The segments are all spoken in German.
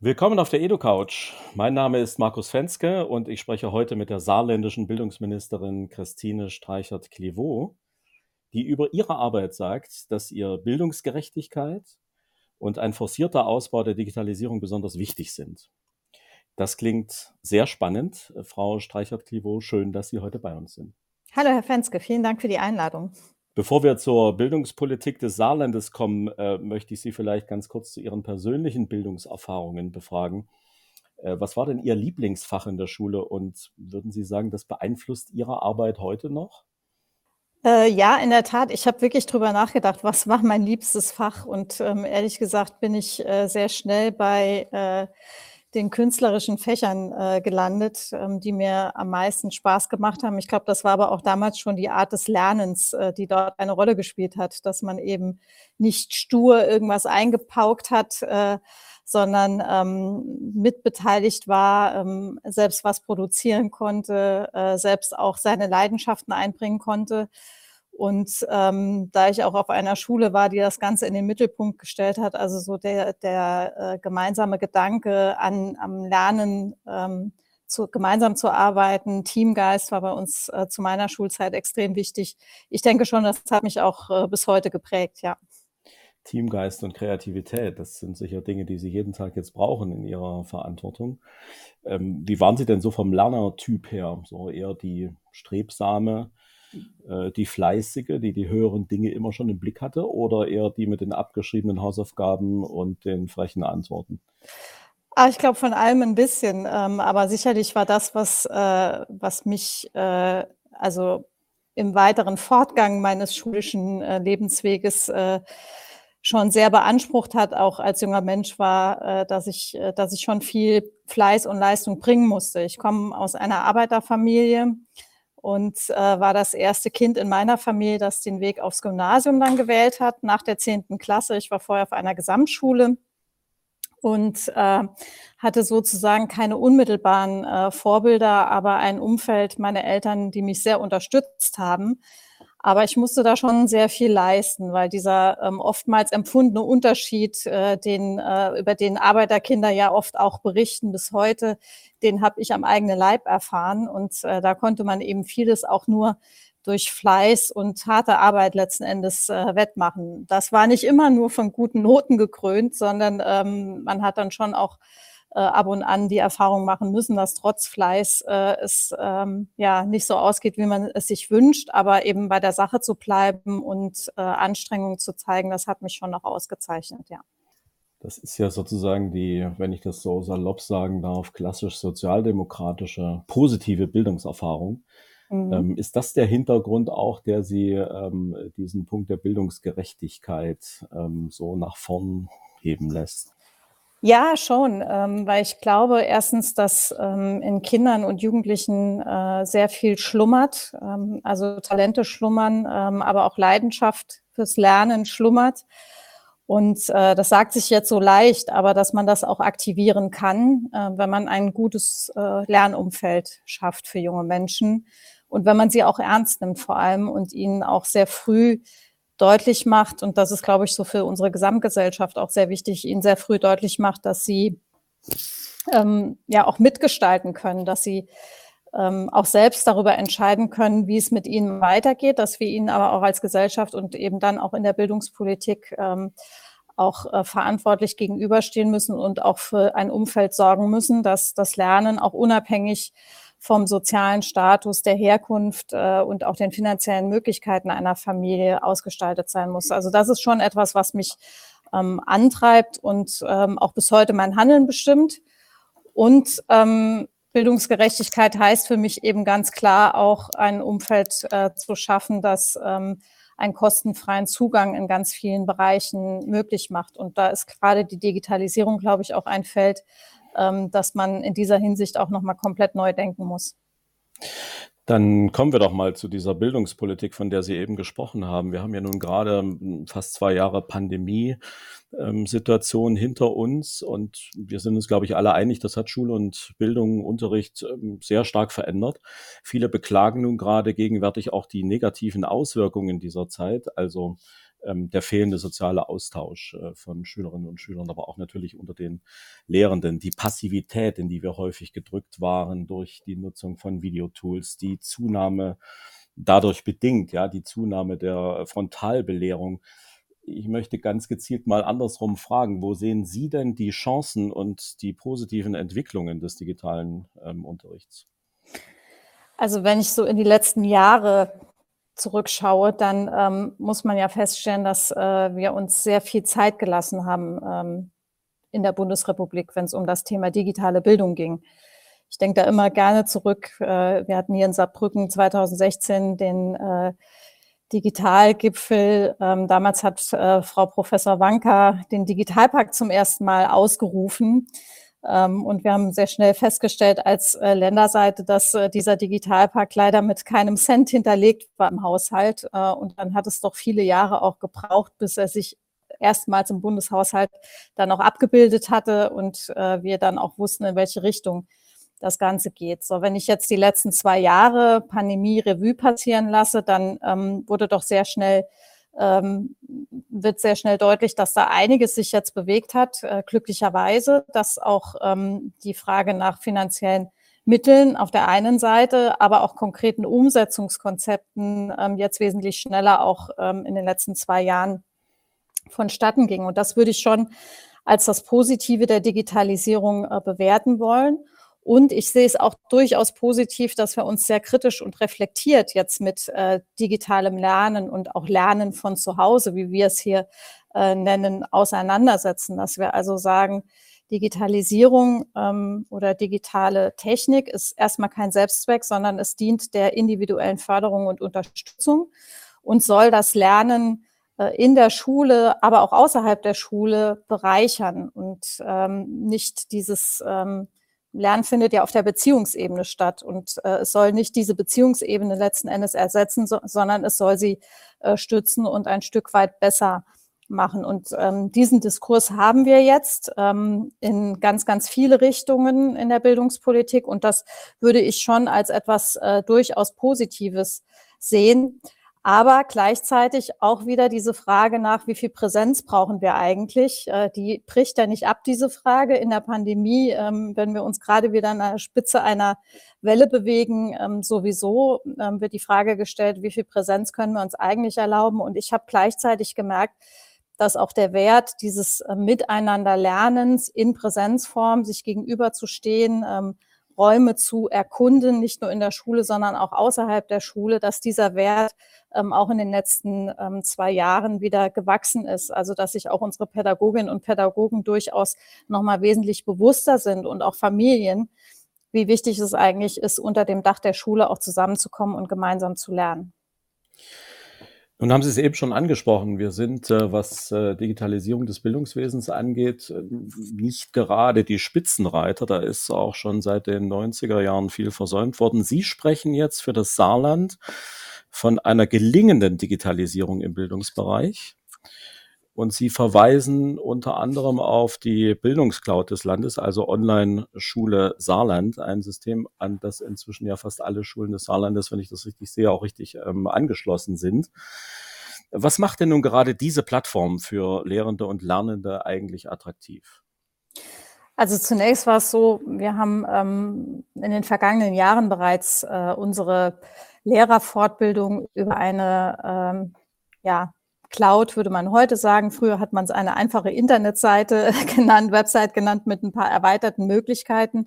Willkommen auf der EduCouch. Mein Name ist Markus Fenske und ich spreche heute mit der saarländischen Bildungsministerin Christine Streichert-Clivaux, die über ihre Arbeit sagt, dass ihr Bildungsgerechtigkeit und ein forcierter Ausbau der Digitalisierung besonders wichtig sind. Das klingt sehr spannend. Frau Streichert-Clivaux, schön, dass Sie heute bei uns sind. Hallo, Herr Fenske, vielen Dank für die Einladung. Bevor wir zur Bildungspolitik des Saarlandes kommen, äh, möchte ich Sie vielleicht ganz kurz zu Ihren persönlichen Bildungserfahrungen befragen. Äh, was war denn Ihr Lieblingsfach in der Schule und würden Sie sagen, das beeinflusst Ihre Arbeit heute noch? Äh, ja, in der Tat. Ich habe wirklich drüber nachgedacht, was war mein liebstes Fach? Und ähm, ehrlich gesagt bin ich äh, sehr schnell bei äh, den künstlerischen Fächern äh, gelandet, ähm, die mir am meisten Spaß gemacht haben. Ich glaube, das war aber auch damals schon die Art des Lernens, äh, die dort eine Rolle gespielt hat, dass man eben nicht stur irgendwas eingepaukt hat, äh, sondern ähm, mitbeteiligt war, ähm, selbst was produzieren konnte, äh, selbst auch seine Leidenschaften einbringen konnte. Und ähm, da ich auch auf einer Schule war, die das Ganze in den Mittelpunkt gestellt hat, also so der, der äh, gemeinsame Gedanke an am Lernen, ähm, zu, gemeinsam zu arbeiten, Teamgeist war bei uns äh, zu meiner Schulzeit extrem wichtig. Ich denke schon, das hat mich auch äh, bis heute geprägt, ja. Teamgeist und Kreativität, das sind sicher Dinge, die Sie jeden Tag jetzt brauchen in Ihrer Verantwortung. Ähm, wie waren Sie denn so vom Lernertyp her? So eher die strebsame, äh, die fleißige, die die höheren Dinge immer schon im Blick hatte, oder eher die mit den abgeschriebenen Hausaufgaben und den frechen Antworten? Ah, ich glaube von allem ein bisschen, ähm, aber sicherlich war das, was, äh, was mich äh, also im weiteren Fortgang meines schulischen äh, Lebensweges äh, schon sehr beansprucht hat, auch als junger Mensch war, äh, dass ich, dass ich schon viel Fleiß und Leistung bringen musste. Ich komme aus einer Arbeiterfamilie und äh, war das erste Kind in meiner Familie, das den Weg aufs Gymnasium dann gewählt hat, nach der zehnten Klasse. Ich war vorher auf einer Gesamtschule und äh, hatte sozusagen keine unmittelbaren äh, Vorbilder, aber ein Umfeld, meine Eltern, die mich sehr unterstützt haben. Aber ich musste da schon sehr viel leisten, weil dieser ähm, oftmals empfundene Unterschied, äh, den, äh, über den Arbeiterkinder ja oft auch berichten bis heute, den habe ich am eigenen Leib erfahren. Und äh, da konnte man eben vieles auch nur durch Fleiß und harte Arbeit letzten Endes äh, wettmachen. Das war nicht immer nur von guten Noten gekrönt, sondern ähm, man hat dann schon auch äh, ab und an die Erfahrung machen müssen, dass trotz Fleiß äh, es ähm, ja nicht so ausgeht, wie man es sich wünscht, aber eben bei der Sache zu bleiben und äh, Anstrengungen zu zeigen, das hat mich schon noch ausgezeichnet, ja. Das ist ja sozusagen die, wenn ich das so salopp sagen darf, klassisch sozialdemokratische positive Bildungserfahrung. Mhm. Ähm, ist das der Hintergrund auch, der Sie ähm, diesen Punkt der Bildungsgerechtigkeit ähm, so nach vorn heben lässt? Ja, schon, ähm, weil ich glaube erstens, dass ähm, in Kindern und Jugendlichen äh, sehr viel schlummert, ähm, also Talente schlummern, ähm, aber auch Leidenschaft fürs Lernen schlummert. Und äh, das sagt sich jetzt so leicht, aber dass man das auch aktivieren kann, äh, wenn man ein gutes äh, Lernumfeld schafft für junge Menschen und wenn man sie auch ernst nimmt vor allem und ihnen auch sehr früh deutlich macht, und das ist, glaube ich, so für unsere Gesamtgesellschaft auch sehr wichtig, ihnen sehr früh deutlich macht, dass sie ähm, ja auch mitgestalten können, dass sie ähm, auch selbst darüber entscheiden können, wie es mit ihnen weitergeht, dass wir ihnen aber auch als Gesellschaft und eben dann auch in der Bildungspolitik ähm, auch äh, verantwortlich gegenüberstehen müssen und auch für ein Umfeld sorgen müssen, dass das Lernen auch unabhängig vom sozialen Status, der Herkunft äh, und auch den finanziellen Möglichkeiten einer Familie ausgestaltet sein muss. Also das ist schon etwas, was mich ähm, antreibt und ähm, auch bis heute mein Handeln bestimmt. Und ähm, Bildungsgerechtigkeit heißt für mich eben ganz klar auch ein Umfeld äh, zu schaffen, das ähm, einen kostenfreien Zugang in ganz vielen Bereichen möglich macht. Und da ist gerade die Digitalisierung, glaube ich, auch ein Feld, dass man in dieser Hinsicht auch nochmal komplett neu denken muss. Dann kommen wir doch mal zu dieser Bildungspolitik, von der Sie eben gesprochen haben. Wir haben ja nun gerade hm, fast zwei Jahre Pandemie-Situation ähm, hinter uns und wir sind uns, glaube ich, alle einig, das hat Schule und Bildung, Unterricht ähm, sehr stark verändert. Viele beklagen nun gerade gegenwärtig auch die negativen Auswirkungen dieser Zeit, also ähm, der fehlende soziale Austausch äh, von Schülerinnen und Schülern, aber auch natürlich unter den Lehrenden, die Passivität, in die wir häufig gedrückt waren durch die Nutzung von Videotools, die Zunahme dadurch bedingt, ja, die Zunahme der Frontalbelehrung. Ich möchte ganz gezielt mal andersrum fragen, wo sehen Sie denn die Chancen und die positiven Entwicklungen des digitalen ähm, Unterrichts? Also wenn ich so in die letzten Jahre zurückschaue, dann ähm, muss man ja feststellen, dass äh, wir uns sehr viel Zeit gelassen haben ähm, in der Bundesrepublik, wenn es um das Thema digitale Bildung ging. Ich denke da immer gerne zurück. Äh, wir hatten hier in Saarbrücken 2016 den äh, Digitalgipfel. Ähm, damals hat äh, Frau Professor Wanka den Digitalpakt zum ersten Mal ausgerufen. Ähm, und wir haben sehr schnell festgestellt als äh, Länderseite, dass äh, dieser Digitalpakt leider mit keinem Cent hinterlegt war im Haushalt. Äh, und dann hat es doch viele Jahre auch gebraucht, bis er sich erstmals im Bundeshaushalt dann auch abgebildet hatte und wir dann auch wussten, in welche Richtung das Ganze geht. So, wenn ich jetzt die letzten zwei Jahre Pandemie Revue passieren lasse, dann ähm, wurde doch sehr schnell ähm, wird sehr schnell deutlich, dass da einiges sich jetzt bewegt hat, äh, glücklicherweise, dass auch ähm, die Frage nach finanziellen Mitteln auf der einen Seite, aber auch konkreten Umsetzungskonzepten ähm, jetzt wesentlich schneller auch ähm, in den letzten zwei Jahren vonstatten ging. Und das würde ich schon als das Positive der Digitalisierung äh, bewerten wollen. Und ich sehe es auch durchaus positiv, dass wir uns sehr kritisch und reflektiert jetzt mit äh, digitalem Lernen und auch Lernen von zu Hause, wie wir es hier äh, nennen, auseinandersetzen. Dass wir also sagen, Digitalisierung ähm, oder digitale Technik ist erstmal kein Selbstzweck, sondern es dient der individuellen Förderung und Unterstützung und soll das Lernen äh, in der Schule, aber auch außerhalb der Schule bereichern und ähm, nicht dieses ähm, Lernen findet ja auf der Beziehungsebene statt und äh, es soll nicht diese Beziehungsebene letzten Endes ersetzen, so, sondern es soll sie äh, stützen und ein Stück weit besser machen. Und ähm, diesen Diskurs haben wir jetzt ähm, in ganz, ganz viele Richtungen in der Bildungspolitik und das würde ich schon als etwas äh, durchaus Positives sehen. Aber gleichzeitig auch wieder diese Frage nach, wie viel Präsenz brauchen wir eigentlich? Äh, die bricht ja nicht ab, diese Frage. In der Pandemie, ähm, wenn wir uns gerade wieder an der Spitze einer Welle bewegen, ähm, sowieso ähm, wird die Frage gestellt, wie viel Präsenz können wir uns eigentlich erlauben? Und ich habe gleichzeitig gemerkt, dass auch der Wert dieses äh, Miteinanderlernens in Präsenzform, sich gegenüberzustehen, Räume zu erkunden, nicht nur in der Schule, sondern auch außerhalb der Schule, dass dieser Wert ähm, auch in den letzten ähm, zwei Jahren wieder gewachsen ist. Also dass sich auch unsere Pädagoginnen und Pädagogen durchaus nochmal wesentlich bewusster sind und auch Familien, wie wichtig es eigentlich ist, unter dem Dach der Schule auch zusammenzukommen und gemeinsam zu lernen. Nun haben Sie es eben schon angesprochen. Wir sind, äh, was äh, Digitalisierung des Bildungswesens angeht, äh, nicht gerade die Spitzenreiter. Da ist auch schon seit den 90er Jahren viel versäumt worden. Sie sprechen jetzt für das Saarland von einer gelingenden Digitalisierung im Bildungsbereich. Und sie verweisen unter anderem auf die Bildungscloud des Landes, also Online-Schule Saarland, ein System, an das inzwischen ja fast alle Schulen des Saarlandes, wenn ich das richtig sehe, auch richtig ähm, angeschlossen sind. Was macht denn nun gerade diese Plattform für Lehrende und Lernende eigentlich attraktiv? Also zunächst war es so, wir haben ähm, in den vergangenen Jahren bereits äh, unsere Lehrerfortbildung über eine ähm, ja, Cloud würde man heute sagen. Früher hat man es eine einfache Internetseite genannt, Website genannt mit ein paar erweiterten Möglichkeiten.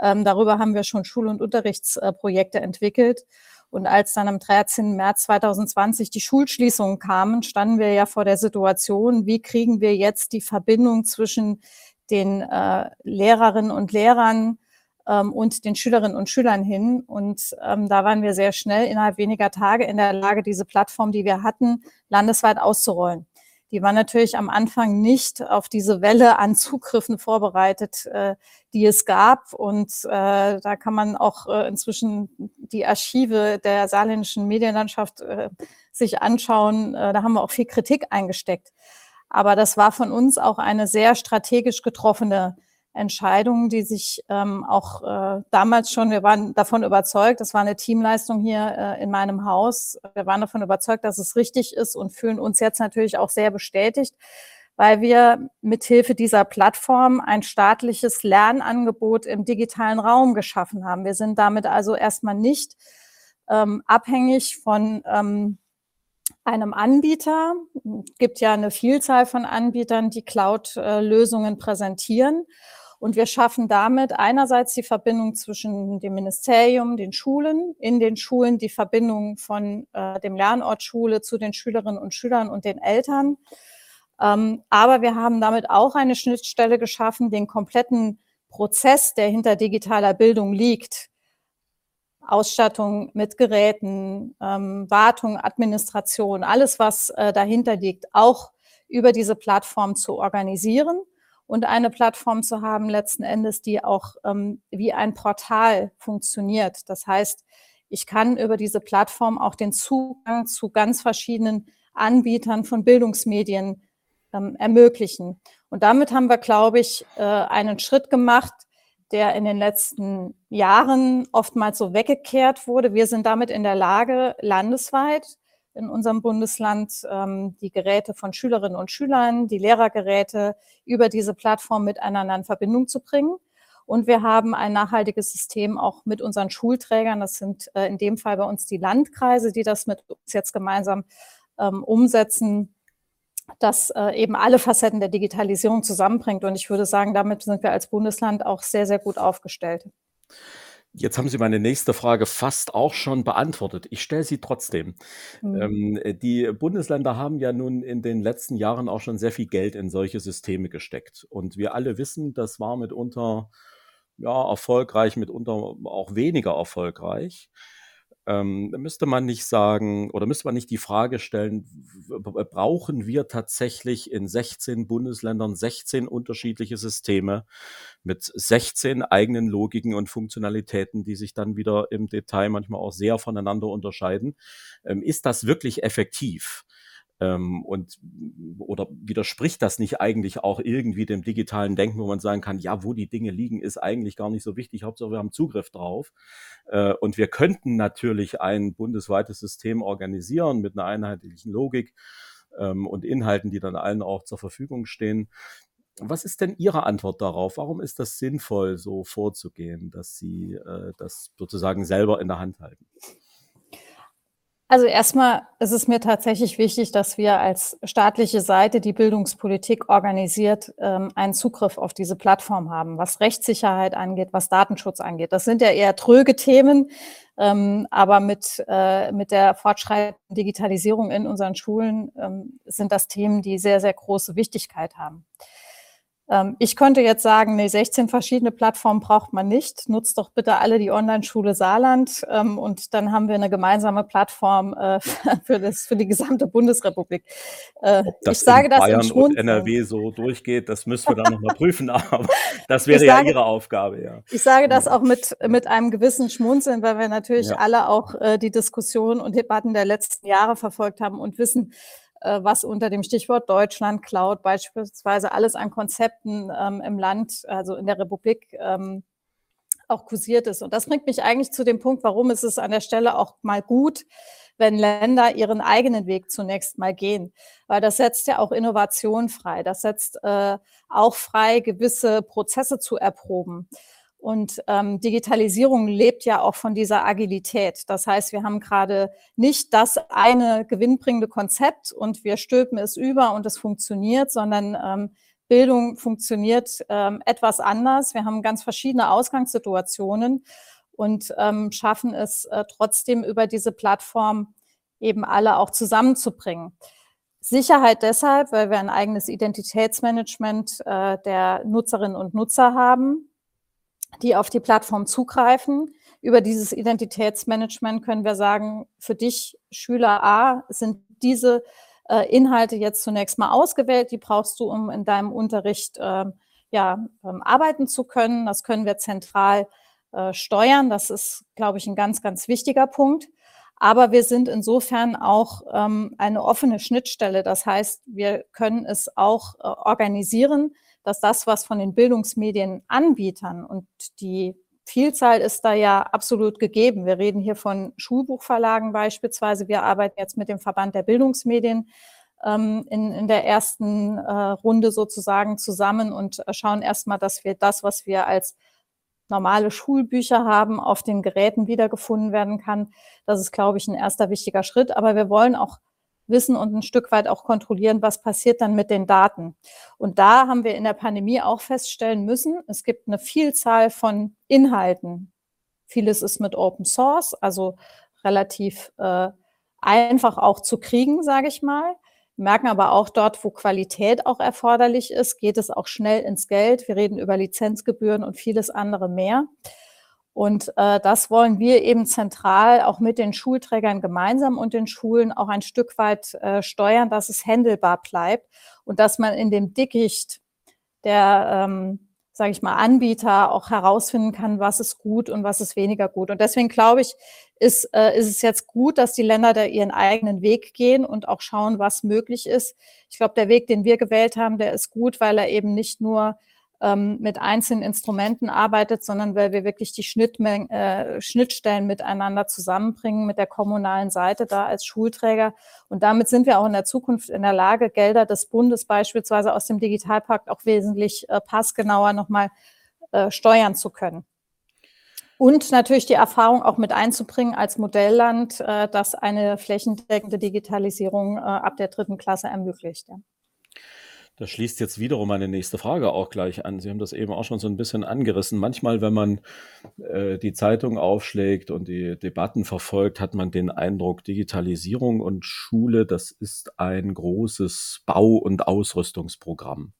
Ähm, darüber haben wir schon Schul- und Unterrichtsprojekte entwickelt. Und als dann am 13. März 2020 die Schulschließungen kamen, standen wir ja vor der Situation, wie kriegen wir jetzt die Verbindung zwischen den äh, Lehrerinnen und Lehrern ähm, und den Schülerinnen und Schülern hin. Und ähm, da waren wir sehr schnell innerhalb weniger Tage in der Lage, diese Plattform, die wir hatten, landesweit auszurollen. Die war natürlich am Anfang nicht auf diese Welle an Zugriffen vorbereitet, äh, die es gab. Und äh, da kann man auch äh, inzwischen die Archive der saarländischen Medienlandschaft äh, sich anschauen. Äh, da haben wir auch viel Kritik eingesteckt. Aber das war von uns auch eine sehr strategisch getroffene Entscheidungen, die sich ähm, auch äh, damals schon, wir waren davon überzeugt, das war eine Teamleistung hier äh, in meinem Haus, wir waren davon überzeugt, dass es richtig ist und fühlen uns jetzt natürlich auch sehr bestätigt, weil wir mithilfe dieser Plattform ein staatliches Lernangebot im digitalen Raum geschaffen haben. Wir sind damit also erstmal nicht ähm, abhängig von ähm, einem Anbieter. Es gibt ja eine Vielzahl von Anbietern, die Cloud-Lösungen präsentieren. Und wir schaffen damit einerseits die Verbindung zwischen dem Ministerium, den Schulen, in den Schulen die Verbindung von äh, dem Lernort Schule zu den Schülerinnen und Schülern und den Eltern. Ähm, aber wir haben damit auch eine Schnittstelle geschaffen, den kompletten Prozess, der hinter digitaler Bildung liegt, Ausstattung mit Geräten, ähm, Wartung, Administration, alles, was äh, dahinter liegt, auch über diese Plattform zu organisieren und eine Plattform zu haben, letzten Endes, die auch ähm, wie ein Portal funktioniert. Das heißt, ich kann über diese Plattform auch den Zugang zu ganz verschiedenen Anbietern von Bildungsmedien ähm, ermöglichen. Und damit haben wir, glaube ich, äh, einen Schritt gemacht, der in den letzten Jahren oftmals so weggekehrt wurde. Wir sind damit in der Lage, landesweit in unserem Bundesland ähm, die Geräte von Schülerinnen und Schülern, die Lehrergeräte über diese Plattform miteinander in Verbindung zu bringen. Und wir haben ein nachhaltiges System auch mit unseren Schulträgern. Das sind äh, in dem Fall bei uns die Landkreise, die das mit uns jetzt gemeinsam ähm, umsetzen, das äh, eben alle Facetten der Digitalisierung zusammenbringt. Und ich würde sagen, damit sind wir als Bundesland auch sehr, sehr gut aufgestellt. Jetzt haben Sie meine nächste Frage fast auch schon beantwortet. Ich stelle sie trotzdem. Mhm. Ähm, die Bundesländer haben ja nun in den letzten Jahren auch schon sehr viel Geld in solche Systeme gesteckt. Und wir alle wissen, das war mitunter ja, erfolgreich, mitunter auch weniger erfolgreich ähm, müsste man nicht sagen oder müsste man nicht die Frage stellen, brauchen wir tatsächlich in 16 Bundesländern 16 unterschiedliche Systeme mit 16 eigenen Logiken und Funktionalitäten, die sich dann wieder im Detail manchmal auch sehr voneinander unterscheiden? Ähm, ist das wirklich effektiv? Ähm, und oder widerspricht das nicht eigentlich auch irgendwie dem digitalen Denken, wo man sagen kann, ja, wo die Dinge liegen, ist eigentlich gar nicht so wichtig. Hauptsache, wir haben Zugriff drauf. Äh, und wir könnten natürlich ein bundesweites System organisieren mit einer einheitlichen Logik ähm, und Inhalten, die dann allen auch zur Verfügung stehen. Was ist denn Ihre Antwort darauf? Warum ist das sinnvoll, so vorzugehen, dass Sie äh, das sozusagen selber in der Hand halten? Also erstmal ist es mir tatsächlich wichtig, dass wir als staatliche Seite, die Bildungspolitik organisiert, ähm, einen Zugriff auf diese Plattform haben, was Rechtssicherheit angeht, was Datenschutz angeht. Das sind ja eher tröge Themen, ähm, aber mit, äh, mit der fortschreitenden Digitalisierung in unseren Schulen ähm, sind das Themen, die sehr, sehr große Wichtigkeit haben. Ähm, ich könnte jetzt sagen, nee, 16 verschiedene Plattformen braucht man nicht. Nutzt doch bitte alle die Online-Schule Saarland ähm, und dann haben wir eine gemeinsame Plattform äh, für, das, für die gesamte Bundesrepublik. Äh, ich sage das Bayern und NRW so durchgeht, das müssen wir dann nochmal prüfen, aber das wäre sage, ja Ihre Aufgabe, ja. Ich sage das auch mit, mit einem gewissen Schmunzeln, weil wir natürlich ja. alle auch äh, die Diskussion und Debatten der letzten Jahre verfolgt haben und wissen, was unter dem Stichwort Deutschland Cloud beispielsweise alles an Konzepten ähm, im Land, also in der Republik, ähm, auch kursiert ist. Und das bringt mich eigentlich zu dem Punkt, warum ist es an der Stelle auch mal gut, wenn Länder ihren eigenen Weg zunächst mal gehen. Weil das setzt ja auch Innovation frei. Das setzt äh, auch frei, gewisse Prozesse zu erproben. Und ähm, Digitalisierung lebt ja auch von dieser Agilität. Das heißt, wir haben gerade nicht das eine gewinnbringende Konzept und wir stülpen es über und es funktioniert, sondern ähm, Bildung funktioniert ähm, etwas anders. Wir haben ganz verschiedene Ausgangssituationen und ähm, schaffen es äh, trotzdem über diese Plattform eben alle auch zusammenzubringen. Sicherheit deshalb, weil wir ein eigenes Identitätsmanagement äh, der Nutzerinnen und Nutzer haben die auf die Plattform zugreifen. Über dieses Identitätsmanagement können wir sagen, für dich Schüler A sind diese äh, Inhalte jetzt zunächst mal ausgewählt, die brauchst du, um in deinem Unterricht äh, ja, ähm, arbeiten zu können. Das können wir zentral äh, steuern. Das ist, glaube ich, ein ganz, ganz wichtiger Punkt. Aber wir sind insofern auch ähm, eine offene Schnittstelle. Das heißt, wir können es auch äh, organisieren, dass das, was von den Bildungsmedienanbietern und die Vielzahl ist da ja absolut gegeben. Wir reden hier von Schulbuchverlagen beispielsweise. Wir arbeiten jetzt mit dem Verband der Bildungsmedien ähm, in, in der ersten äh, Runde sozusagen zusammen und äh, schauen erstmal, dass wir das, was wir als normale Schulbücher haben, auf den Geräten wiedergefunden werden kann. Das ist, glaube ich, ein erster wichtiger Schritt. Aber wir wollen auch wissen und ein Stück weit auch kontrollieren, was passiert dann mit den Daten. Und da haben wir in der Pandemie auch feststellen müssen, es gibt eine Vielzahl von Inhalten. Vieles ist mit Open Source, also relativ äh, einfach auch zu kriegen, sage ich mal. Wir merken aber auch dort, wo Qualität auch erforderlich ist, geht es auch schnell ins Geld. Wir reden über Lizenzgebühren und vieles andere mehr. Und äh, das wollen wir eben zentral auch mit den Schulträgern gemeinsam und den Schulen auch ein Stück weit äh, steuern, dass es händelbar bleibt und dass man in dem Dickicht der, ähm, sage ich mal, Anbieter auch herausfinden kann, was ist gut und was ist weniger gut. Und deswegen glaube ich, ist, äh, ist es jetzt gut, dass die Länder da ihren eigenen Weg gehen und auch schauen, was möglich ist. Ich glaube, der Weg, den wir gewählt haben, der ist gut, weil er eben nicht nur ähm, mit einzelnen Instrumenten arbeitet, sondern weil wir wirklich die Schnittmen äh, Schnittstellen miteinander zusammenbringen mit der kommunalen Seite da als Schulträger. Und damit sind wir auch in der Zukunft in der Lage, Gelder des Bundes beispielsweise aus dem Digitalpakt auch wesentlich äh, passgenauer nochmal äh, steuern zu können. Und natürlich die Erfahrung auch mit einzubringen als Modellland, äh, das eine flächendeckende Digitalisierung äh, ab der dritten Klasse ermöglicht. Das schließt jetzt wiederum meine nächste Frage auch gleich an. Sie haben das eben auch schon so ein bisschen angerissen. Manchmal, wenn man äh, die Zeitung aufschlägt und die Debatten verfolgt, hat man den Eindruck, Digitalisierung und Schule, das ist ein großes Bau- und Ausrüstungsprogramm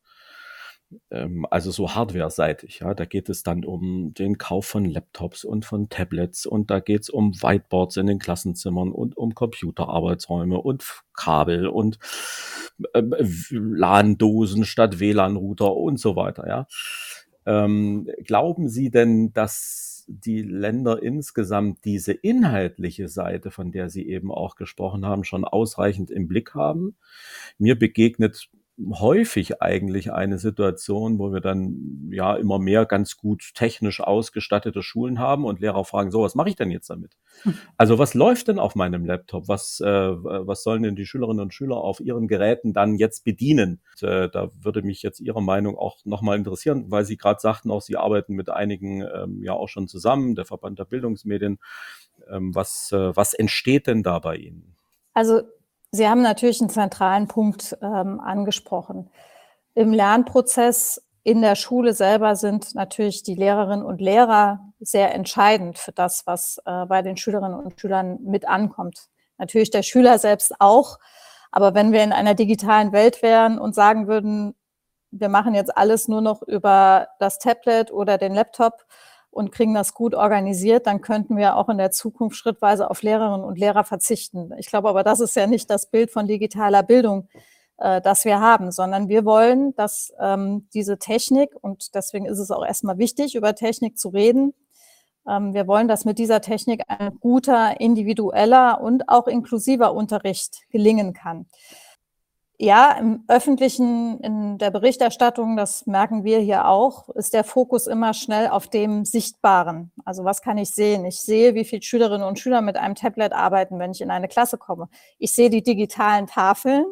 also so hardware-seitig. Ja, da geht es dann um den Kauf von Laptops und von Tablets und da geht es um Whiteboards in den Klassenzimmern und um Computerarbeitsräume und Kabel und äh, LAN-Dosen statt WLAN-Router und so weiter. Ja, ähm, glauben Sie denn, dass die Länder insgesamt diese inhaltliche Seite, von der Sie eben auch gesprochen haben, schon ausreichend im Blick haben? Mir begegnet häufig eigentlich eine Situation, wo wir dann ja immer mehr ganz gut technisch ausgestattete Schulen haben und Lehrer fragen, so, was mache ich denn jetzt damit? Also was läuft denn auf meinem Laptop? Was, äh, was sollen denn die Schülerinnen und Schüler auf ihren Geräten dann jetzt bedienen? Und, äh, da würde mich jetzt Ihre Meinung auch nochmal interessieren, weil Sie gerade sagten, auch Sie arbeiten mit einigen ähm, ja auch schon zusammen, der Verband der Bildungsmedien. Ähm, was, äh, was entsteht denn da bei Ihnen? Also Sie haben natürlich einen zentralen Punkt ähm, angesprochen. Im Lernprozess in der Schule selber sind natürlich die Lehrerinnen und Lehrer sehr entscheidend für das, was äh, bei den Schülerinnen und Schülern mit ankommt. Natürlich der Schüler selbst auch. Aber wenn wir in einer digitalen Welt wären und sagen würden, wir machen jetzt alles nur noch über das Tablet oder den Laptop, und kriegen das gut organisiert, dann könnten wir auch in der Zukunft schrittweise auf Lehrerinnen und Lehrer verzichten. Ich glaube aber, das ist ja nicht das Bild von digitaler Bildung, äh, das wir haben, sondern wir wollen, dass ähm, diese Technik, und deswegen ist es auch erstmal wichtig, über Technik zu reden, ähm, wir wollen, dass mit dieser Technik ein guter, individueller und auch inklusiver Unterricht gelingen kann ja, im öffentlichen, in der Berichterstattung, das merken wir hier auch, ist der Fokus immer schnell auf dem Sichtbaren. Also was kann ich sehen? Ich sehe, wie viele Schülerinnen und Schüler mit einem Tablet arbeiten, wenn ich in eine Klasse komme. Ich sehe die digitalen Tafeln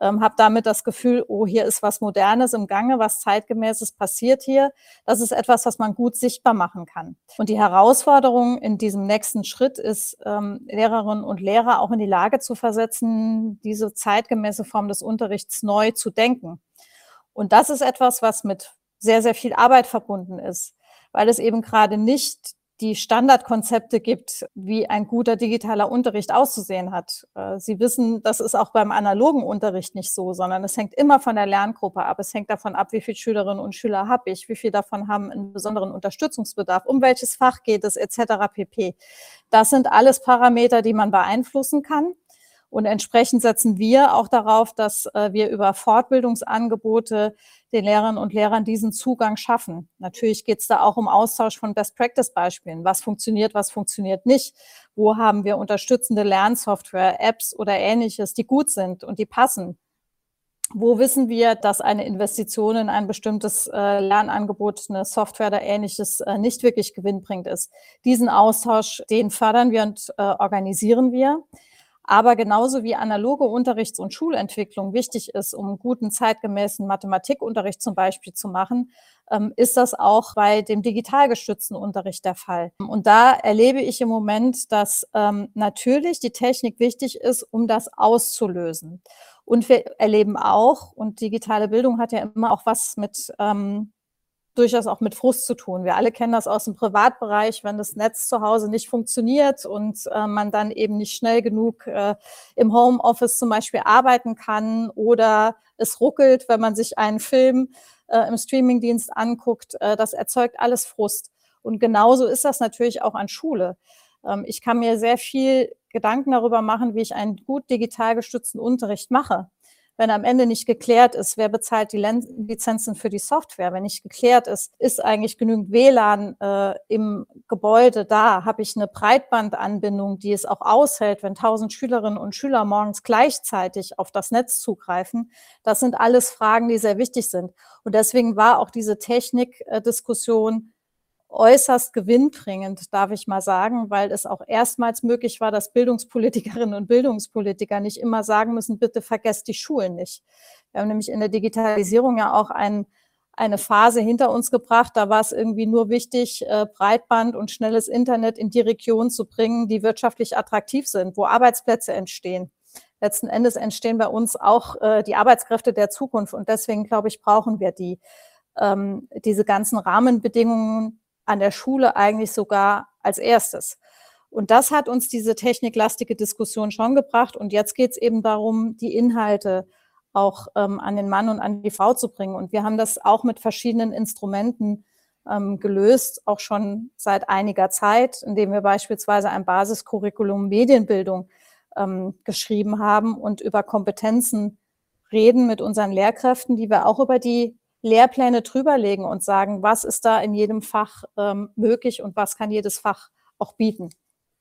ähm, habe damit das Gefühl, oh, hier ist was Modernes im Gange, was zeitgemäßes passiert hier. Das ist etwas, was man gut sichtbar machen kann. Und die Herausforderung in diesem nächsten Schritt ist, ähm, Lehrerinnen und Lehrer auch in die Lage zu versetzen, diese zeitgemäße Form des Unterrichts neu zu denken. Und das ist etwas, was mit sehr, sehr viel Arbeit verbunden ist, weil es eben gerade nicht die Standardkonzepte gibt, wie ein guter digitaler Unterricht auszusehen hat. Äh, Sie wissen, das ist auch beim analogen Unterricht nicht so, sondern es hängt immer von der Lerngruppe ab. Es hängt davon ab, wie viele Schülerinnen und Schüler habe ich, wie viele davon haben einen besonderen Unterstützungsbedarf, um welches Fach geht es, etc. pp. Das sind alles Parameter, die man beeinflussen kann. Und entsprechend setzen wir auch darauf, dass äh, wir über Fortbildungsangebote den Lehrerinnen und Lehrern diesen Zugang schaffen. Natürlich geht es da auch um Austausch von Best-Practice-Beispielen. Was funktioniert, was funktioniert nicht? Wo haben wir unterstützende Lernsoftware, Apps oder ähnliches, die gut sind und die passen? Wo wissen wir, dass eine Investition in ein bestimmtes äh, Lernangebot, eine Software oder ähnliches äh, nicht wirklich gewinnbringend ist? Diesen Austausch, den fördern wir und äh, organisieren wir. Aber genauso wie analoge Unterrichts- und Schulentwicklung wichtig ist, um guten zeitgemäßen Mathematikunterricht zum Beispiel zu machen, ähm, ist das auch bei dem digital gestützten Unterricht der Fall. Und da erlebe ich im Moment, dass ähm, natürlich die Technik wichtig ist, um das auszulösen. Und wir erleben auch, und digitale Bildung hat ja immer auch was mit ähm, durchaus auch mit Frust zu tun. Wir alle kennen das aus dem Privatbereich, wenn das Netz zu Hause nicht funktioniert und äh, man dann eben nicht schnell genug äh, im Homeoffice zum Beispiel arbeiten kann oder es ruckelt, wenn man sich einen Film äh, im Streamingdienst anguckt. Äh, das erzeugt alles Frust. Und genauso ist das natürlich auch an Schule. Ähm, ich kann mir sehr viel Gedanken darüber machen, wie ich einen gut digital gestützten Unterricht mache wenn am Ende nicht geklärt ist, wer bezahlt die Lizenzen für die Software, wenn nicht geklärt ist, ist eigentlich genügend WLAN äh, im Gebäude da, habe ich eine Breitbandanbindung, die es auch aushält, wenn tausend Schülerinnen und Schüler morgens gleichzeitig auf das Netz zugreifen. Das sind alles Fragen, die sehr wichtig sind. Und deswegen war auch diese Technikdiskussion äußerst gewinnbringend, darf ich mal sagen, weil es auch erstmals möglich war, dass Bildungspolitikerinnen und Bildungspolitiker nicht immer sagen müssen, bitte vergesst die Schulen nicht. Wir haben nämlich in der Digitalisierung ja auch ein, eine Phase hinter uns gebracht, da war es irgendwie nur wichtig, äh, Breitband und schnelles Internet in die Region zu bringen, die wirtschaftlich attraktiv sind, wo Arbeitsplätze entstehen. Letzten Endes entstehen bei uns auch äh, die Arbeitskräfte der Zukunft und deswegen, glaube ich, brauchen wir die. Ähm, diese ganzen Rahmenbedingungen, an der Schule eigentlich sogar als erstes. Und das hat uns diese techniklastige Diskussion schon gebracht. Und jetzt geht es eben darum, die Inhalte auch ähm, an den Mann und an die Frau zu bringen. Und wir haben das auch mit verschiedenen Instrumenten ähm, gelöst, auch schon seit einiger Zeit, indem wir beispielsweise ein Basiscurriculum Medienbildung ähm, geschrieben haben und über Kompetenzen reden mit unseren Lehrkräften, die wir auch über die Lehrpläne drüberlegen und sagen, was ist da in jedem Fach ähm, möglich und was kann jedes Fach auch bieten.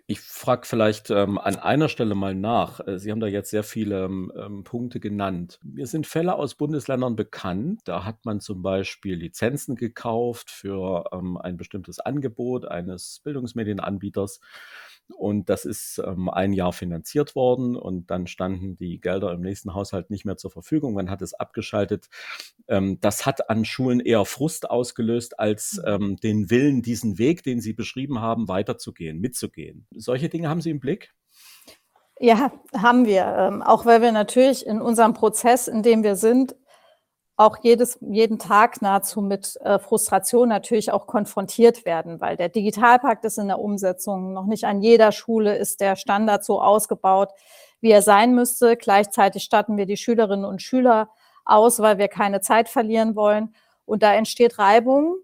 Ich frage vielleicht ähm, an einer Stelle mal nach. Äh, Sie haben da jetzt sehr viele ähm, Punkte genannt. Mir sind Fälle aus Bundesländern bekannt. Da hat man zum Beispiel Lizenzen gekauft für ähm, ein bestimmtes Angebot eines Bildungsmedienanbieters und das ist ähm, ein Jahr finanziert worden und dann standen die Gelder im nächsten Haushalt nicht mehr zur Verfügung. Man hat es abgeschaltet. Ähm, das hat an Schulen eher Frust ausgelöst als mhm. ähm, den Willen, diesen Weg, den Sie beschrieben haben, weiterzugehen, mitzugehen. Solche Dinge haben Sie im Blick? Ja, haben wir. Ähm, auch weil wir natürlich in unserem Prozess, in dem wir sind, auch jedes, jeden Tag nahezu mit äh, Frustration natürlich auch konfrontiert werden, weil der Digitalpakt ist in der Umsetzung. Noch nicht an jeder Schule ist der Standard so ausgebaut, wie er sein müsste. Gleichzeitig statten wir die Schülerinnen und Schüler aus, weil wir keine Zeit verlieren wollen. Und da entsteht Reibung,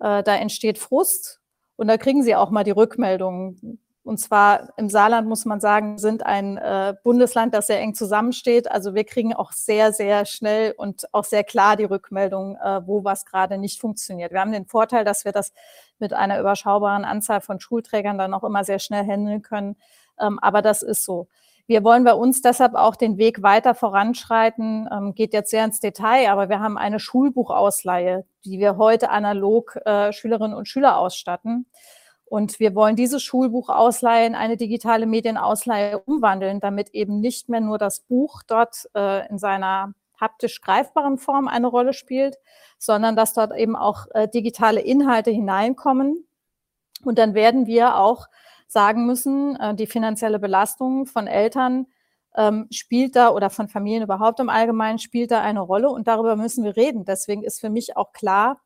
äh, da entsteht Frust. Und da kriegen sie auch mal die Rückmeldungen. Und zwar im Saarland muss man sagen, sind ein äh, Bundesland, das sehr eng zusammensteht. Also wir kriegen auch sehr, sehr schnell und auch sehr klar die Rückmeldung, äh, wo was gerade nicht funktioniert. Wir haben den Vorteil, dass wir das mit einer überschaubaren Anzahl von Schulträgern dann auch immer sehr schnell handeln können. Ähm, aber das ist so. Wir wollen bei uns deshalb auch den Weg weiter voranschreiten, ähm, geht jetzt sehr ins Detail, aber wir haben eine Schulbuchausleihe, die wir heute analog äh, Schülerinnen und Schüler ausstatten. Und wir wollen dieses Schulbuchausleihe in eine digitale Medienausleihe umwandeln, damit eben nicht mehr nur das Buch dort äh, in seiner haptisch greifbaren Form eine Rolle spielt, sondern dass dort eben auch äh, digitale Inhalte hineinkommen. Und dann werden wir auch sagen müssen, äh, die finanzielle Belastung von Eltern ähm, spielt da oder von Familien überhaupt im Allgemeinen spielt da eine Rolle und darüber müssen wir reden. Deswegen ist für mich auch klar,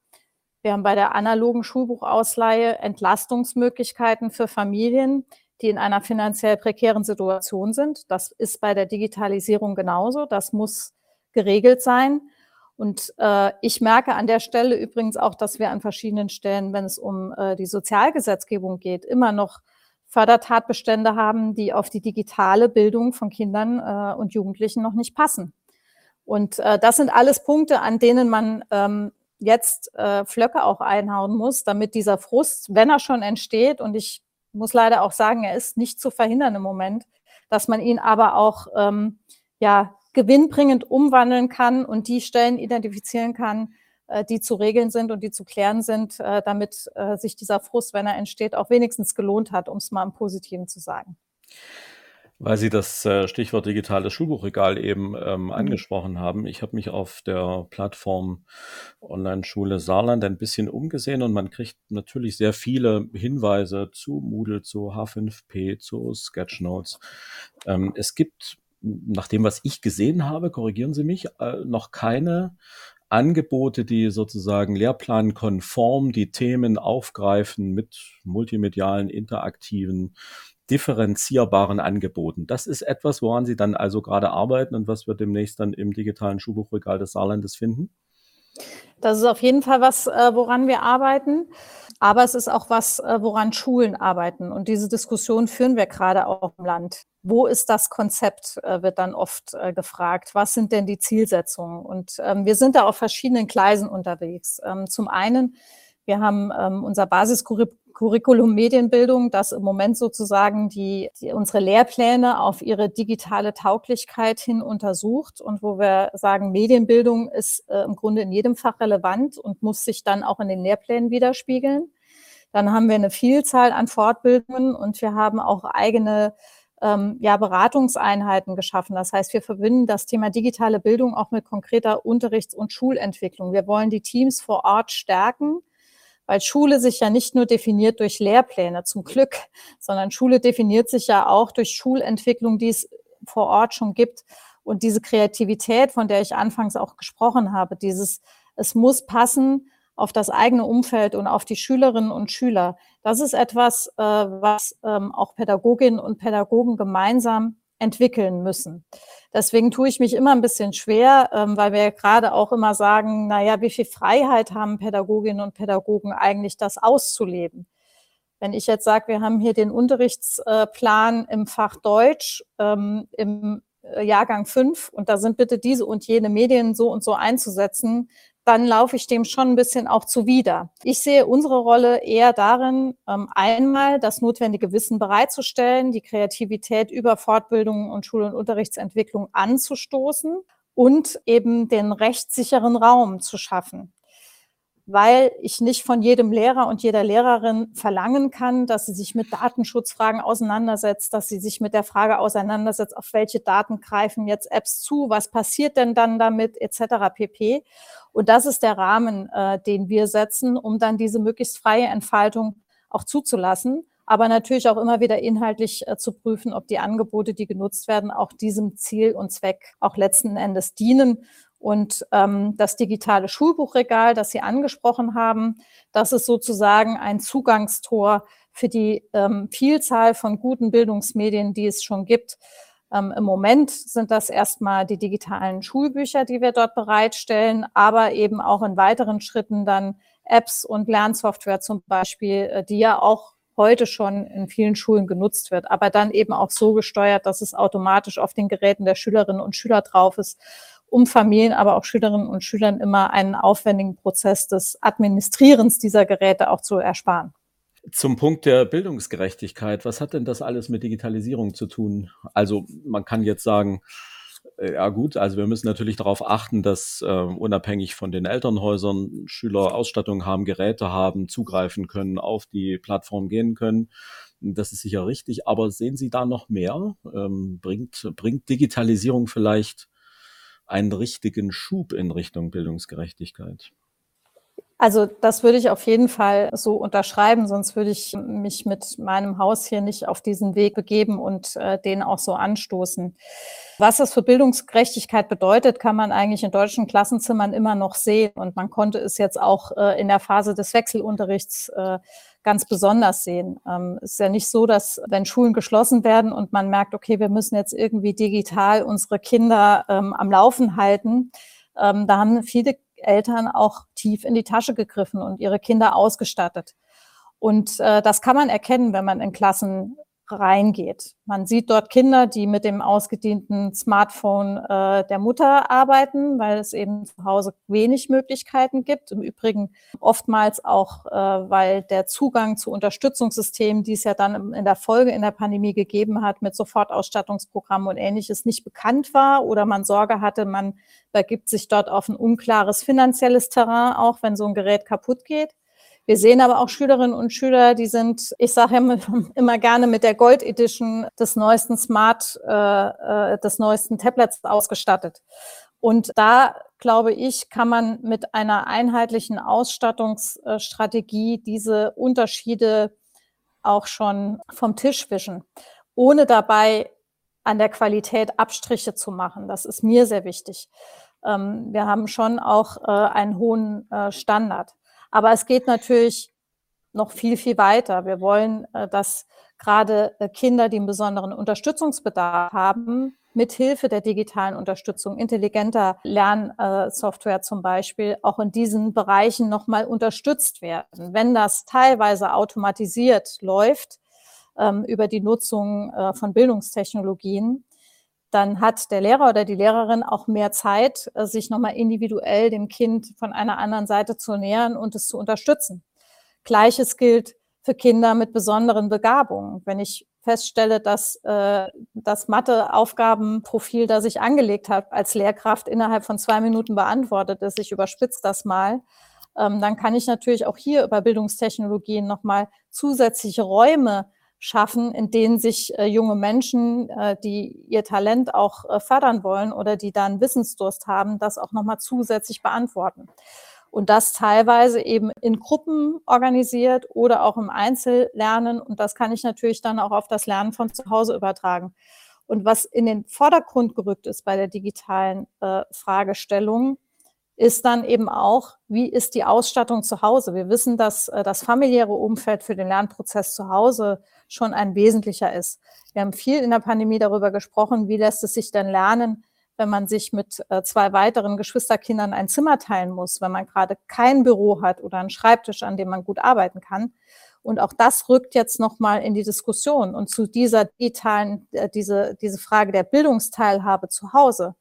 Wir haben bei der analogen Schulbuchausleihe Entlastungsmöglichkeiten für Familien, die in einer finanziell prekären Situation sind. Das ist bei der Digitalisierung genauso. Das muss geregelt sein. Und äh, ich merke an der Stelle übrigens auch, dass wir an verschiedenen Stellen, wenn es um äh, die Sozialgesetzgebung geht, immer noch Fördertatbestände haben, die auf die digitale Bildung von Kindern äh, und Jugendlichen noch nicht passen. Und äh, das sind alles Punkte, an denen man ähm, jetzt äh, Flöcke auch einhauen muss, damit dieser Frust, wenn er schon entsteht, und ich muss leider auch sagen, er ist nicht zu verhindern im Moment, dass man ihn aber auch ähm, ja gewinnbringend umwandeln kann und die Stellen identifizieren kann, äh, die zu regeln sind und die zu klären sind, äh, damit äh, sich dieser Frust, wenn er entsteht, auch wenigstens gelohnt hat, um es mal im Positiven zu sagen. Weil Sie das Stichwort digitales Schulbuchregal eben ähm, mhm. angesprochen haben. Ich habe mich auf der Plattform Online-Schule Saarland ein bisschen umgesehen und man kriegt natürlich sehr viele Hinweise zu Moodle, zu H5P, zu Sketchnotes. Ähm, es gibt nach dem, was ich gesehen habe, korrigieren Sie mich, äh, noch keine Angebote, die sozusagen lehrplankonform die Themen aufgreifen mit multimedialen, interaktiven, differenzierbaren Angeboten. Das ist etwas, woran Sie dann also gerade arbeiten und was wir demnächst dann im digitalen Schulbuchregal des Saarlandes finden? Das ist auf jeden Fall was, äh, woran wir arbeiten. Aber es ist auch was, äh, woran Schulen arbeiten. Und diese Diskussion führen wir gerade auch im Land. Wo ist das Konzept, äh, wird dann oft gefragt. Was sind denn die Zielsetzungen? Und ähm, wir sind da auf verschiedenen Gleisen unterwegs. Ähm, zum einen, wir haben ähm, unser Basiskurriculum Curriculum Medienbildung, das im Moment sozusagen die, die, unsere Lehrpläne auf ihre digitale Tauglichkeit hin untersucht und wo wir sagen, Medienbildung ist äh, im Grunde in jedem Fach relevant und muss sich dann auch in den Lehrplänen widerspiegeln. Dann haben wir eine Vielzahl an Fortbildungen und wir haben auch eigene ähm, ja, Beratungseinheiten geschaffen. Das heißt, wir verbinden das Thema digitale Bildung auch mit konkreter Unterrichts- und Schulentwicklung. Wir wollen die Teams vor Ort stärken weil Schule sich ja nicht nur definiert durch Lehrpläne, zum Glück, sondern Schule definiert sich ja auch durch Schulentwicklung, die es vor Ort schon gibt. Und diese Kreativität, von der ich anfangs auch gesprochen habe, dieses, es muss passen auf das eigene Umfeld und auf die Schülerinnen und Schüler. Das ist etwas, äh, was ähm, auch Pädagoginnen und Pädagogen gemeinsam entwickeln müssen. Deswegen tue ich mich immer ein bisschen schwer, ähm, weil wir gerade auch immer sagen, na ja, wie viel Freiheit haben Pädagoginnen und Pädagogen eigentlich, das auszuleben? Wenn ich jetzt sage, wir haben hier den Unterrichtsplan im Fach Deutsch ähm, im äh, Jahrgang 5 und da sind bitte diese und jene Medien so und so einzusetzen, dann laufe ich dem schon ein bisschen auch zuwider. Ich sehe unsere Rolle eher darin, ähm, einmal das notwendige Wissen bereitzustellen, die Kreativität über Fortbildung und Schul- und Unterrichtsentwicklung anzustoßen und eben den rechtssicheren Raum zu schaffen weil ich nicht von jedem Lehrer und jeder Lehrerin verlangen kann, dass sie sich mit Datenschutzfragen auseinandersetzt, dass sie sich mit der Frage auseinandersetzt, auf welche Daten greifen jetzt Apps zu, was passiert denn dann damit, etc. pp. Und das ist der Rahmen, äh, den wir setzen, um dann diese möglichst freie Entfaltung auch zuzulassen, aber natürlich auch immer wieder inhaltlich äh, zu prüfen, ob die Angebote, die genutzt werden, auch diesem Ziel und Zweck auch letzten Endes dienen und ähm, das digitale Schulbuchregal, das Sie angesprochen haben, das ist sozusagen ein Zugangstor für die ähm, Vielzahl von guten Bildungsmedien, die es schon gibt. Ähm, Im Moment sind das erstmal die digitalen Schulbücher, die wir dort bereitstellen, aber eben auch in weiteren Schritten dann Apps und Lernsoftware zum Beispiel, äh, die ja auch heute schon in vielen Schulen genutzt wird, aber dann eben auch so gesteuert, dass es automatisch auf den Geräten der Schülerinnen und Schüler drauf ist um Familien, aber auch Schülerinnen und Schülern immer einen aufwendigen Prozess des Administrierens dieser Geräte auch zu ersparen. Zum Punkt der Bildungsgerechtigkeit, was hat denn das alles mit Digitalisierung zu tun? Also man kann jetzt sagen, äh, ja gut, also wir müssen natürlich darauf achten, dass äh, unabhängig von den Elternhäusern Schüler Ausstattung haben, Geräte haben, zugreifen können, auf die Plattform gehen können. Das ist sicher richtig, aber sehen Sie da noch mehr? Ähm, bringt, bringt Digitalisierung vielleicht einen richtigen Schub in Richtung Bildungsgerechtigkeit? Also das würde ich auf jeden Fall so unterschreiben, sonst würde ich mich mit meinem Haus hier nicht auf diesen Weg begeben und äh, den auch so anstoßen. Was das für Bildungsgerechtigkeit bedeutet, kann man eigentlich in deutschen Klassenzimmern immer noch sehen. Und man konnte es jetzt auch äh, in der Phase des Wechselunterrichts äh, ganz besonders sehen. Ähm, es ist ja nicht so, dass wenn Schulen geschlossen werden und man merkt, okay, wir müssen jetzt irgendwie digital unsere Kinder ähm, am Laufen halten, ähm, da haben viele Eltern auch tief in die Tasche gegriffen und ihre Kinder ausgestattet. Und äh, das kann man erkennen, wenn man in Klassen reingeht. Man sieht dort Kinder, die mit dem ausgedienten Smartphone äh, der Mutter arbeiten, weil es eben zu Hause wenig Möglichkeiten gibt. Im Übrigen oftmals auch, äh, weil der Zugang zu Unterstützungssystemen, die es ja dann in der Folge in der Pandemie gegeben hat, mit Sofortausstattungsprogrammen und ähnliches nicht bekannt war oder man Sorge hatte, man begibt sich dort auf ein unklares finanzielles Terrain, auch wenn so ein Gerät kaputt geht. Wir sehen aber auch Schülerinnen und Schüler, die sind, ich sage immer, gerne mit der Gold Edition des neuesten Smart, äh, äh, des neuesten Tablets ausgestattet. Und da, glaube ich, kann man mit einer einheitlichen Ausstattungsstrategie diese Unterschiede auch schon vom Tisch wischen, ohne dabei an der Qualität Abstriche zu machen. Das ist mir sehr wichtig. Ähm, wir haben schon auch äh, einen hohen äh, Standard. Aber es geht natürlich noch viel, viel weiter. Wir wollen, äh, dass gerade äh, Kinder, die einen besonderen Unterstützungsbedarf haben, mit Hilfe der digitalen Unterstützung, intelligenter Lernsoftware zum Beispiel, auch in diesen Bereichen nochmal unterstützt werden. Wenn das teilweise automatisiert läuft ähm, über die Nutzung äh, von Bildungstechnologien, dann hat der Lehrer oder die Lehrerin auch mehr Zeit, äh, sich nochmal individuell dem Kind von einer anderen Seite zu nähern und es zu unterstützen. Gleiches gilt für Kinder mit besonderen Begabungen. Wenn ich feststelle, dass äh, das Mathe-Aufgabenprofil, das ich angelegt habe, als Lehrkraft innerhalb von zwei Minuten beantwortet ist, ich überspitze das mal, ähm, dann kann ich natürlich auch hier über Bildungstechnologien nochmal zusätzliche Räume schaffen, in denen sich äh, junge Menschen, äh, die ihr Talent auch äh, fördern wollen oder die dann Wissensdurst haben, das auch nochmal zusätzlich beantworten. Und das teilweise eben in Gruppen organisiert oder auch im Einzellernen. Und das kann ich natürlich dann auch auf das Lernen von zu Hause übertragen. Und was in den Vordergrund gerückt ist bei der digitalen äh, Fragestellung, ist dann eben auch, wie ist die Ausstattung zu Hause? Wir wissen, dass äh, das familiäre Umfeld für den Lernprozess zu Hause schon ein wesentlicher ist. Wir haben viel in der Pandemie darüber gesprochen, wie lässt es sich denn lernen, wenn man sich mit äh, zwei weiteren Geschwisterkindern ein Zimmer teilen muss, wenn man gerade kein Büro hat oder einen Schreibtisch, an dem man gut arbeiten kann. Und auch das rückt jetzt nochmal in die Diskussion. Und zu dieser digitalen, äh, diese, diese Frage der Bildungsteilhabe zu Hause,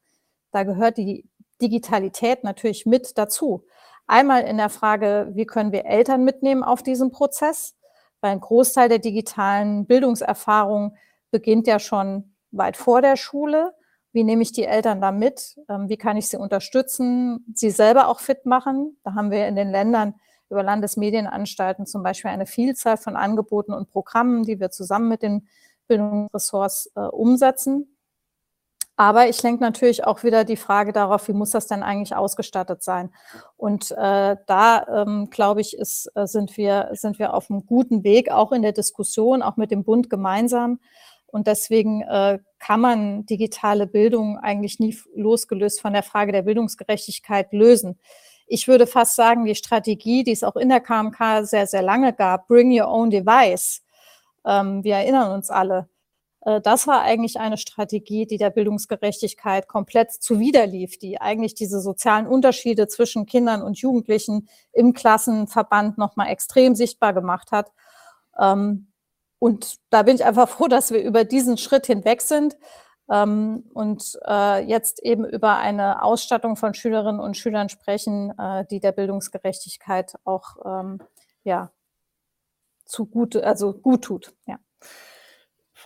da gehört die Digitalität natürlich mit dazu. Einmal in der Frage, wie können wir Eltern mitnehmen auf diesem Prozess? weil ein Großteil der digitalen Bildungserfahrung beginnt ja schon weit vor der Schule. Wie nehme ich die Eltern da mit? Ähm, wie kann ich sie unterstützen, sie selber auch fit machen? Da haben wir in den Ländern über Landesmedienanstalten zum Beispiel eine Vielzahl von Angeboten und Programmen, die wir zusammen mit den Bildungsressorts äh, umsetzen. Aber ich lenke natürlich auch wieder die Frage darauf, wie muss das denn eigentlich ausgestattet sein? Und äh, da, ähm, glaube ich, ist, äh, sind, wir, sind wir auf einem guten Weg, auch in der Diskussion, auch mit dem Bund gemeinsam. Und deswegen äh, kann man digitale Bildung eigentlich nie losgelöst von der Frage der Bildungsgerechtigkeit lösen. Ich würde fast sagen, die Strategie, die es auch in der KMK sehr, sehr lange gab, Bring Your Own Device, ähm, wir erinnern uns alle, das war eigentlich eine Strategie, die der Bildungsgerechtigkeit komplett zuwiderlief, die eigentlich diese sozialen Unterschiede zwischen Kindern und Jugendlichen im Klassenverband nochmal extrem sichtbar gemacht hat. Ähm, und da bin ich einfach froh, dass wir über diesen Schritt hinweg sind ähm, und äh, jetzt eben über eine Ausstattung von Schülerinnen und Schülern sprechen, äh, die der Bildungsgerechtigkeit auch ähm, ja, zu gut, also gut tut. Ja.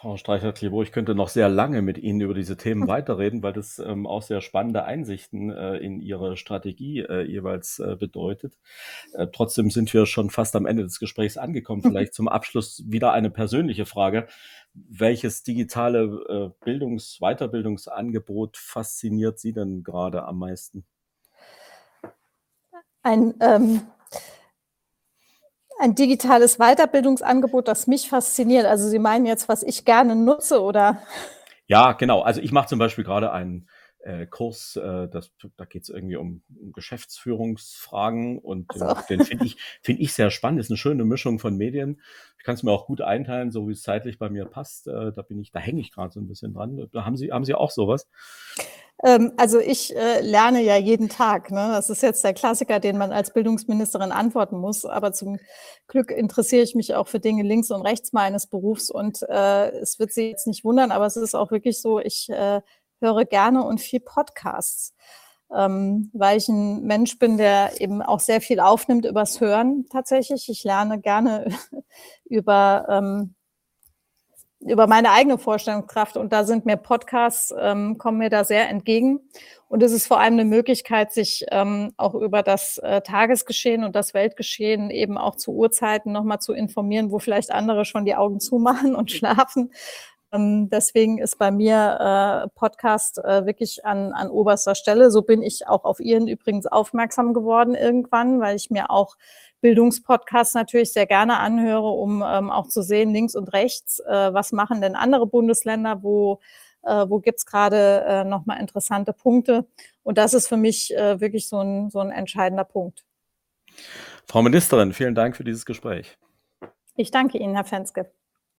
Frau Streicher-Klebo, ich könnte noch sehr lange mit Ihnen über diese Themen weiterreden, weil das ähm, auch sehr spannende Einsichten äh, in Ihre Strategie äh, jeweils äh, bedeutet. Äh, trotzdem sind wir schon fast am Ende des Gesprächs angekommen. Vielleicht zum Abschluss wieder eine persönliche Frage. Welches digitale äh, Bildungs-, Weiterbildungsangebot fasziniert Sie denn gerade am meisten? Ein ähm ein digitales Weiterbildungsangebot, das mich fasziniert. Also Sie meinen jetzt, was ich gerne nutze, oder? Ja, genau. Also ich mache zum Beispiel gerade einen äh, Kurs, äh, das, da geht es irgendwie um, um Geschäftsführungsfragen und so. den, den finde ich, find ich sehr spannend. Ist eine schöne Mischung von Medien. Ich kann es mir auch gut einteilen, so wie es zeitlich bei mir passt. Äh, da bin ich, da hänge ich gerade so ein bisschen dran. Da haben Sie, haben Sie auch sowas? Ähm, also ich äh, lerne ja jeden Tag. Ne? Das ist jetzt der Klassiker, den man als Bildungsministerin antworten muss. Aber zum Glück interessiere ich mich auch für Dinge links und rechts meines Berufs. Und äh, es wird Sie jetzt nicht wundern, aber es ist auch wirklich so, ich äh, höre gerne und viel Podcasts, ähm, weil ich ein Mensch bin, der eben auch sehr viel aufnimmt übers Hören tatsächlich. Ich lerne gerne über, ähm, über meine eigene Vorstellungskraft und da sind mir Podcasts, ähm, kommen mir da sehr entgegen. Und es ist vor allem eine Möglichkeit, sich ähm, auch über das äh, Tagesgeschehen und das Weltgeschehen eben auch zu Uhrzeiten nochmal zu informieren, wo vielleicht andere schon die Augen zumachen und schlafen. Ähm, deswegen ist bei mir äh, Podcast äh, wirklich an, an oberster Stelle. So bin ich auch auf Ihren übrigens aufmerksam geworden irgendwann, weil ich mir auch Bildungspodcasts natürlich sehr gerne anhöre, um ähm, auch zu sehen, links und rechts, äh, was machen denn andere Bundesländer, wo, äh, wo gibt's gerade äh, nochmal interessante Punkte. Und das ist für mich äh, wirklich so ein, so ein entscheidender Punkt. Frau Ministerin, vielen Dank für dieses Gespräch. Ich danke Ihnen, Herr Fenske.